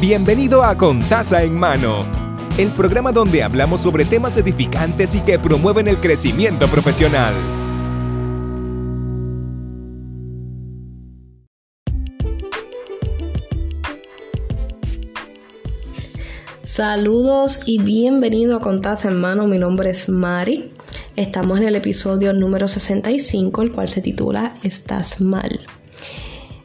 Bienvenido a Contaza en Mano, el programa donde hablamos sobre temas edificantes y que promueven el crecimiento profesional. Saludos y bienvenido a Contaza en Mano. Mi nombre es Mari. Estamos en el episodio número 65, el cual se titula Estás mal.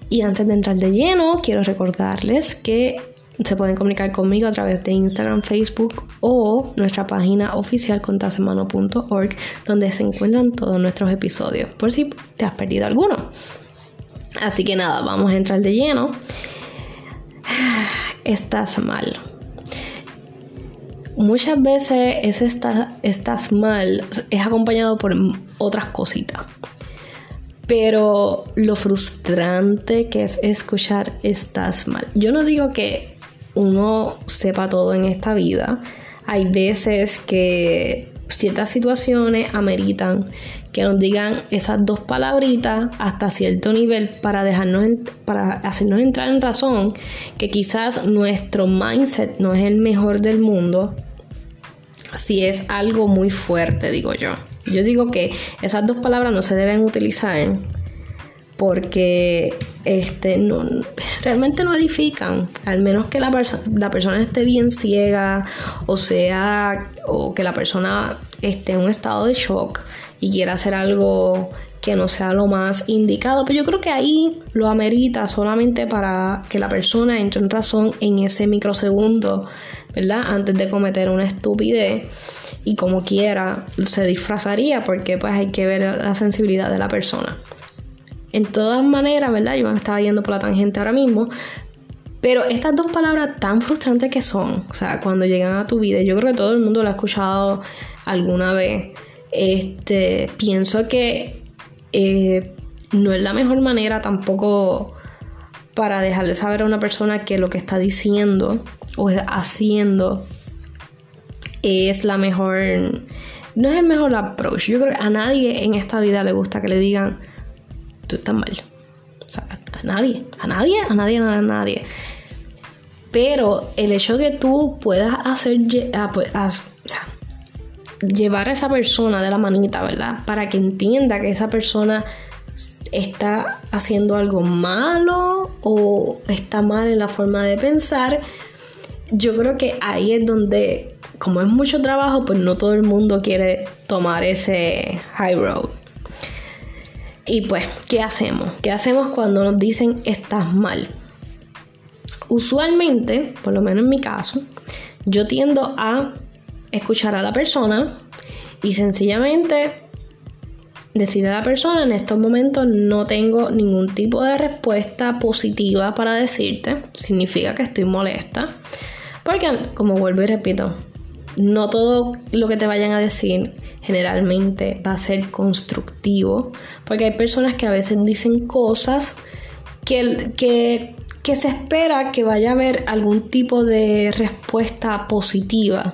Y antes de entrar de lleno, quiero recordarles que se pueden comunicar conmigo a través de Instagram, Facebook o nuestra página oficial contasemano.org donde se encuentran todos nuestros episodios, por si te has perdido alguno. Así que nada, vamos a entrar de lleno. Estás mal. Muchas veces ese estás mal es acompañado por otras cositas. Pero lo frustrante que es escuchar estás mal. Yo no digo que uno sepa todo en esta vida. Hay veces que ciertas situaciones ameritan que nos digan esas dos palabritas hasta cierto nivel para dejarnos para hacernos entrar en razón que quizás nuestro mindset no es el mejor del mundo si es algo muy fuerte digo yo yo digo que esas dos palabras no se deben utilizar porque este, no, realmente no edifican, al menos que la, la persona esté bien ciega o sea, o que la persona esté en un estado de shock y quiera hacer algo que no sea lo más indicado. Pero yo creo que ahí lo amerita solamente para que la persona entre en razón en ese microsegundo, ¿verdad? Antes de cometer una estupidez y como quiera se disfrazaría porque pues hay que ver la sensibilidad de la persona. En todas maneras, ¿verdad? Yo me estaba yendo por la tangente ahora mismo. Pero estas dos palabras tan frustrantes que son, o sea, cuando llegan a tu vida, yo creo que todo el mundo lo ha escuchado alguna vez. Este, pienso que eh, no es la mejor manera tampoco para dejarle saber a una persona que lo que está diciendo o haciendo es la mejor, no es el mejor approach. Yo creo que a nadie en esta vida le gusta que le digan, tú estás mal. O sea, a nadie, a nadie, a nadie, a nadie. Pero el hecho de que tú puedas hacer, pues, llevar a esa persona de la manita, ¿verdad? Para que entienda que esa persona está haciendo algo malo o está mal en la forma de pensar, yo creo que ahí es donde, como es mucho trabajo, pues no todo el mundo quiere tomar ese high road. Y pues, ¿qué hacemos? ¿Qué hacemos cuando nos dicen estás mal? Usualmente, por lo menos en mi caso, yo tiendo a escuchar a la persona y sencillamente decirle a la persona en estos momentos no tengo ningún tipo de respuesta positiva para decirte, significa que estoy molesta. Porque, como vuelvo y repito, no todo lo que te vayan a decir generalmente va a ser constructivo, porque hay personas que a veces dicen cosas que, que, se espera que vaya a haber algún tipo de respuesta positiva.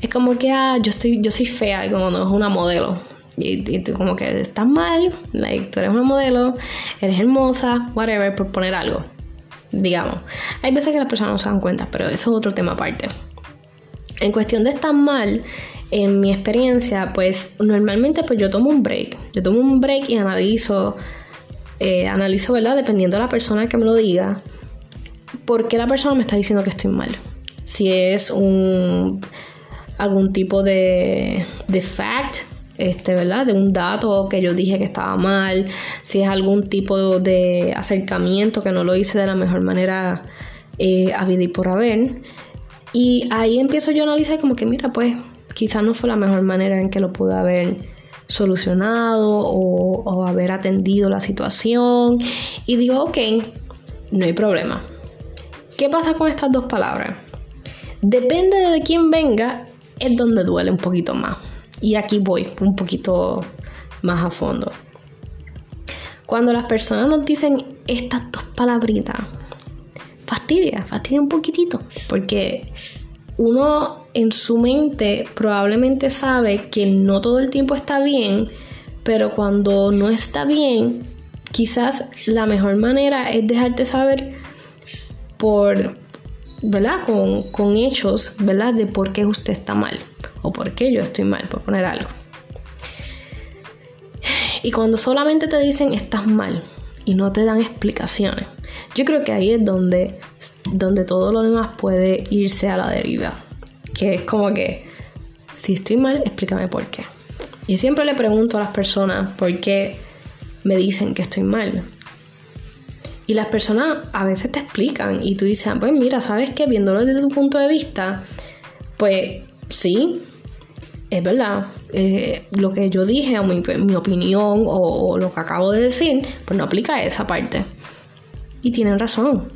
Es como que, ah, yo, estoy, yo soy fea como no es una modelo. Y, tú como que estás mal, like, tú eres una modelo, eres hermosa, whatever, por poner algo. Digamos. Hay veces que las personas no se dan cuenta, pero eso es otro tema aparte. En cuestión de estar mal, en mi experiencia, pues normalmente pues yo tomo un break. Yo tomo un break y analizo, eh, analizo, ¿verdad? Dependiendo de la persona que me lo diga, por qué la persona me está diciendo que estoy mal. Si es un algún tipo de, de fact, este, ¿verdad? De un dato que yo dije que estaba mal, si es algún tipo de acercamiento que no lo hice de la mejor manera eh, a vida y por haber. Y ahí empiezo yo a analizar como que, mira, pues quizás no fue la mejor manera en que lo pude haber solucionado o, haber atendido la situación. Y digo, ok, no hay problema. ¿Qué pasa con estas dos palabras? Depende de quién venga, es donde duele un poquito más. Y aquí voy un poquito más a fondo. Cuando las personas nos dicen estas dos palabritas, fastidia, fastidia un poquitito, porque uno en su mente probablemente sabe que no todo el tiempo está bien, pero cuando no está bien, quizás la mejor manera es dejarte saber por ¿verdad? Con, con hechos, ¿verdad? De por qué usted está mal o por qué yo estoy mal, por poner algo. Y cuando solamente te dicen estás mal y no te dan explicaciones, yo creo que ahí es donde, donde todo lo demás puede irse a la deriva. Que es como que, si estoy mal, explícame por qué. Y siempre le pregunto a las personas por qué me dicen que estoy mal. Y las personas a veces te explican y tú dices, ah, pues mira, ¿sabes qué? Viéndolo desde tu punto de vista, pues sí, es verdad, eh, lo que yo dije, o mi, opinión, o, lo que acabo de decir, pues no aplica esa parte. Y tienen razón.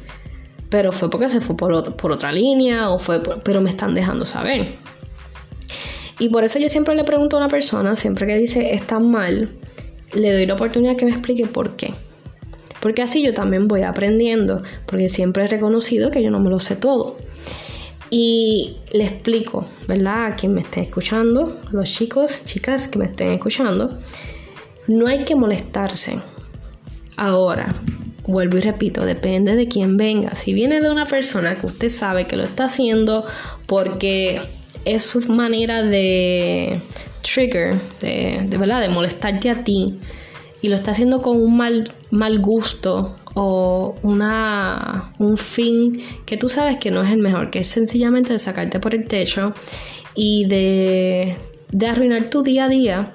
Pero fue porque se fue por, otra línea, o fue pero me están dejando saber. Y por eso yo siempre le pregunto a una persona, siempre que dice está mal, le doy la oportunidad que me explique por qué. Porque así yo también voy aprendiendo, porque siempre he reconocido que yo no me lo sé todo. Y le explico, ¿verdad? A quien me esté escuchando, los chicos, chicas que me estén escuchando, no hay que molestarse. Ahora, vuelvo y repito, depende de quién venga. Si viene de una persona que usted sabe que lo está haciendo porque es su manera de trigger, de, de, ¿verdad? de molestarte a ti, y lo está haciendo con un mal, mal gusto o una, un fin que tú sabes que no es el mejor, que es sencillamente de sacarte por el techo y de, de arruinar tu día a día,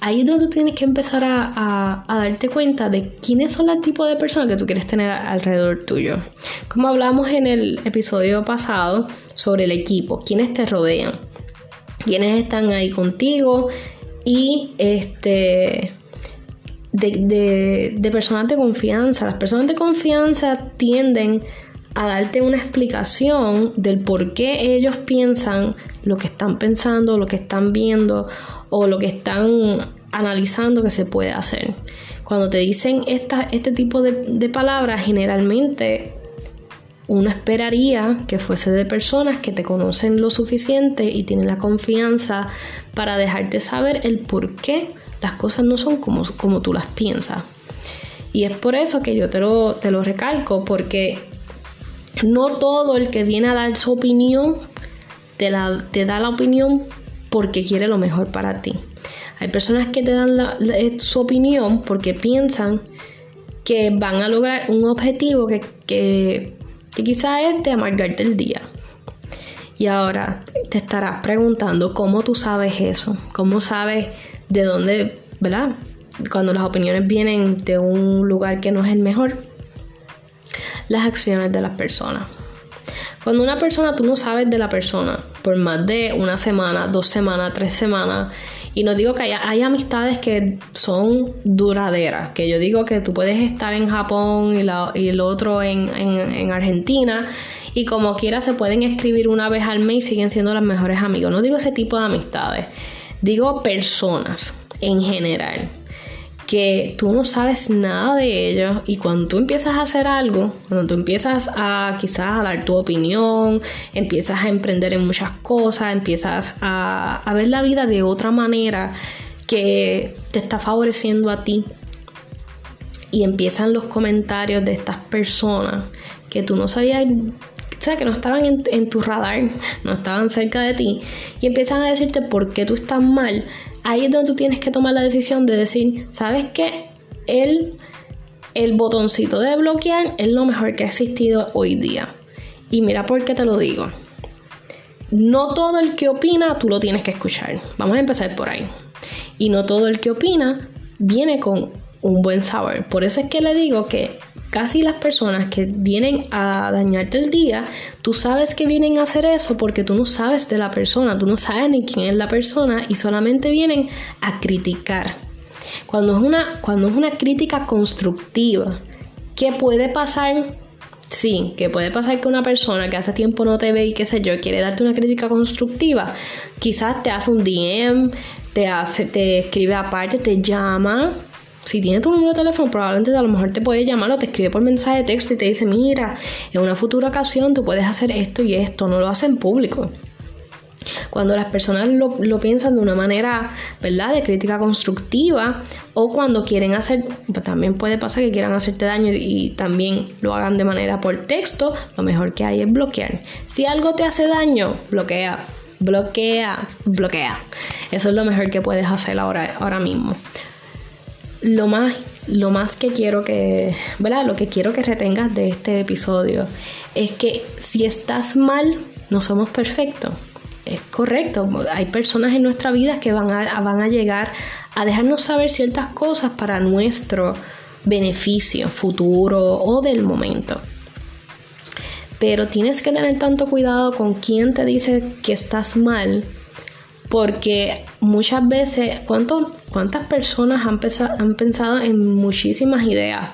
ahí es donde tú tienes que empezar a, a, darte cuenta de quiénes son los tipos de personas que tú quieres tener alrededor tuyo. Como hablamos en el episodio pasado sobre el equipo, quiénes te rodean, quiénes están ahí contigo y este de, personas de confianza. Las personas de confianza tienden a darte una explicación del por qué ellos piensan lo que están pensando, lo que están viendo o lo que están analizando que se puede hacer. Cuando te dicen esta, este tipo de, de palabras, generalmente uno esperaría que fuese de personas que te conocen lo suficiente y tienen la confianza para dejarte saber el por qué las cosas no son como, como tú las piensas. Y es por eso que yo te lo, te lo recalco, porque no todo el que viene a dar su opinión te, la, te da la opinión porque quiere lo mejor para ti. Hay personas que te dan su opinión porque piensan que van a lograr un objetivo que, que, que quizás es de amargarte el día. Y ahora te estarás preguntando cómo tú sabes eso, cómo sabes de dónde, ¿verdad? Cuando las opiniones vienen de un lugar que no es el mejor, las acciones de las personas. Cuando una persona tú no sabes de la persona por más de una semana, dos semanas, tres semanas, y no digo que hay, amistades que son duraderas, que yo digo que tú puedes estar en Japón y, y el otro en, en Argentina y como quiera se pueden escribir una vez al mes y siguen siendo los mejores amigos. No digo ese tipo de amistades, digo personas en general que tú no sabes nada de ellos y cuando tú empiezas a hacer algo, cuando tú empiezas a quizás a dar tu opinión, empiezas a emprender en muchas cosas, empiezas a, a ver la vida de otra manera que te está favoreciendo a ti. Y empiezan los comentarios de estas personas que tú no sabías o sea, que no estaban en, tu radar, no estaban cerca de ti, y empiezan a decirte por qué tú estás mal, ahí es donde tú tienes que tomar la decisión de decir, ¿sabes qué? El, el botoncito de bloquear es lo mejor que ha existido hoy día. Y mira por qué te lo digo. No todo el que opina tú lo tienes que escuchar. Vamos a empezar por ahí. Y no todo el que opina viene con un buen sabor. Por eso es que le digo que casi las personas que vienen a dañarte el día, tú sabes que vienen a hacer eso porque tú no sabes de la persona, tú no sabes ni quién es la persona y solamente vienen a criticar. Cuando es una, cuando es una crítica constructiva, ¿qué puede pasar? Sí, que puede pasar que una persona que hace tiempo no te ve y qué sé yo, quiere darte una crítica constructiva, quizás te hace un DM, te hace, te escribe aparte, te llama, si tiene tu número de teléfono, probablemente a lo mejor te puede llamar o te escribe por mensaje de texto y te dice, mira, en una futura ocasión tú puedes hacer esto y esto, no lo hace en público. Cuando las personas lo, piensan de una manera, ¿verdad?, de crítica constructiva, o cuando quieren hacer, pues también puede pasar que quieran hacerte daño y también lo hagan de manera por texto, lo mejor que hay es bloquear. Si algo te hace daño, bloquea, bloquea, bloquea. Eso es lo mejor que puedes hacer ahora, ahora mismo. Lo más, lo más que quiero que, ¿verdad? Lo que quiero que retengas de este episodio es que si estás mal, no somos perfectos. Es correcto, hay personas en nuestra vida que van a, van a llegar a dejarnos saber ciertas cosas para nuestro beneficio futuro o del momento. Pero tienes que tener tanto cuidado con quién te dice que estás mal, porque muchas veces, ¿cuántas personas han, han pensado en muchísimas ideas?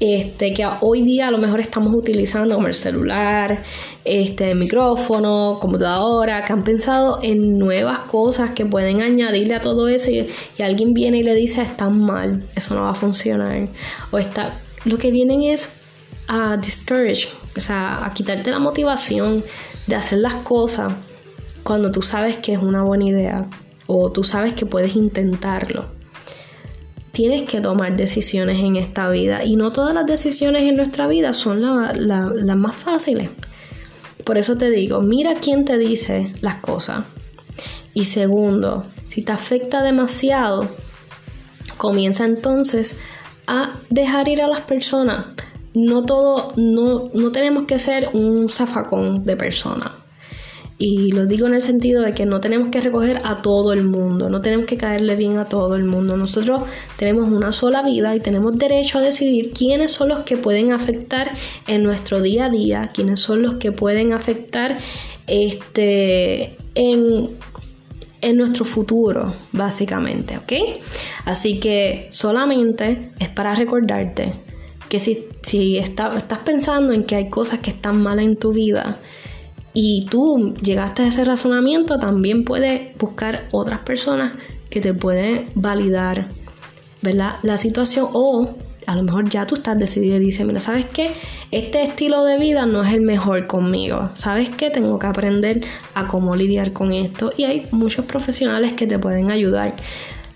Este, que hoy día a lo mejor estamos utilizando como el celular, este, micrófono, computadora, que han pensado en nuevas cosas que pueden añadirle a todo eso y, y alguien viene y le dice están mal, eso no va a funcionar. O está, lo que vienen es a discourage, o sea, a quitarte la motivación de hacer las cosas cuando tú sabes que es una buena idea o tú sabes que puedes intentarlo. Tienes que tomar decisiones en esta vida y no todas las decisiones en nuestra vida son las más fáciles. Por eso te digo, mira quién te dice las cosas. Y segundo, si te afecta demasiado, comienza entonces a dejar ir a las personas no todo, no, no tenemos que ser un zafacón de persona. Y lo digo en el sentido de que no tenemos que recoger a todo el mundo, no tenemos que caerle bien a todo el mundo. Nosotros tenemos una sola vida y tenemos derecho a decidir quiénes son los que pueden afectar en nuestro día a día, quiénes son los que pueden afectar este, en, en nuestro futuro, básicamente, ¿ok? Así que solamente es para recordarte que si, si estás pensando en que hay cosas que están mal en tu vida y tú llegaste a ese razonamiento, también puedes buscar otras personas que te pueden validar ¿verdad? la situación o a lo mejor ya tú estás decidido y dices, mira, ¿sabes qué? Este estilo de vida no es el mejor conmigo. ¿Sabes qué? Tengo que aprender a cómo lidiar con esto. Y hay muchos profesionales que te pueden ayudar.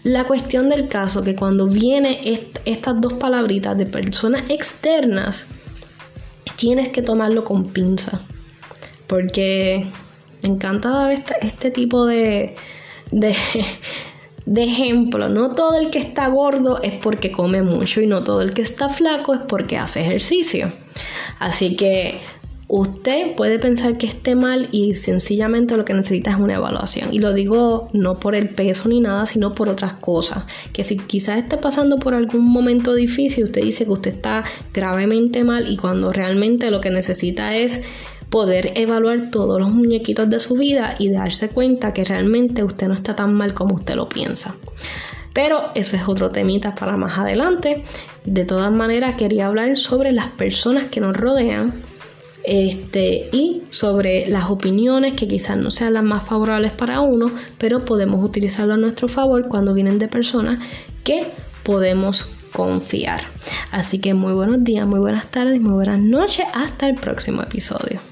La cuestión del caso que cuando viene estas dos palabritas de personas externas, tienes que tomarlo con pinza. Porque encanta dar este, este tipo de, de, de ejemplo. No todo el que está gordo es porque come mucho y no todo el que está flaco es porque hace ejercicio. Así que usted puede pensar que esté mal y sencillamente lo que necesita es una evaluación. Y lo digo no por el peso ni nada, sino por otras cosas. Que si quizás esté pasando por algún momento difícil, usted dice que usted está gravemente mal y cuando realmente lo que necesita es poder evaluar todos los muñequitos de su vida y darse cuenta que realmente usted no está tan mal como usted lo piensa. Pero eso es otro temita para más adelante. De todas maneras, quería hablar sobre las personas que nos rodean este, y sobre las opiniones que quizás no sean las más favorables para uno, pero podemos utilizarlo a nuestro favor cuando vienen de personas que podemos confiar. Así que muy buenos días, muy buenas tardes, muy buenas noches, hasta el próximo episodio.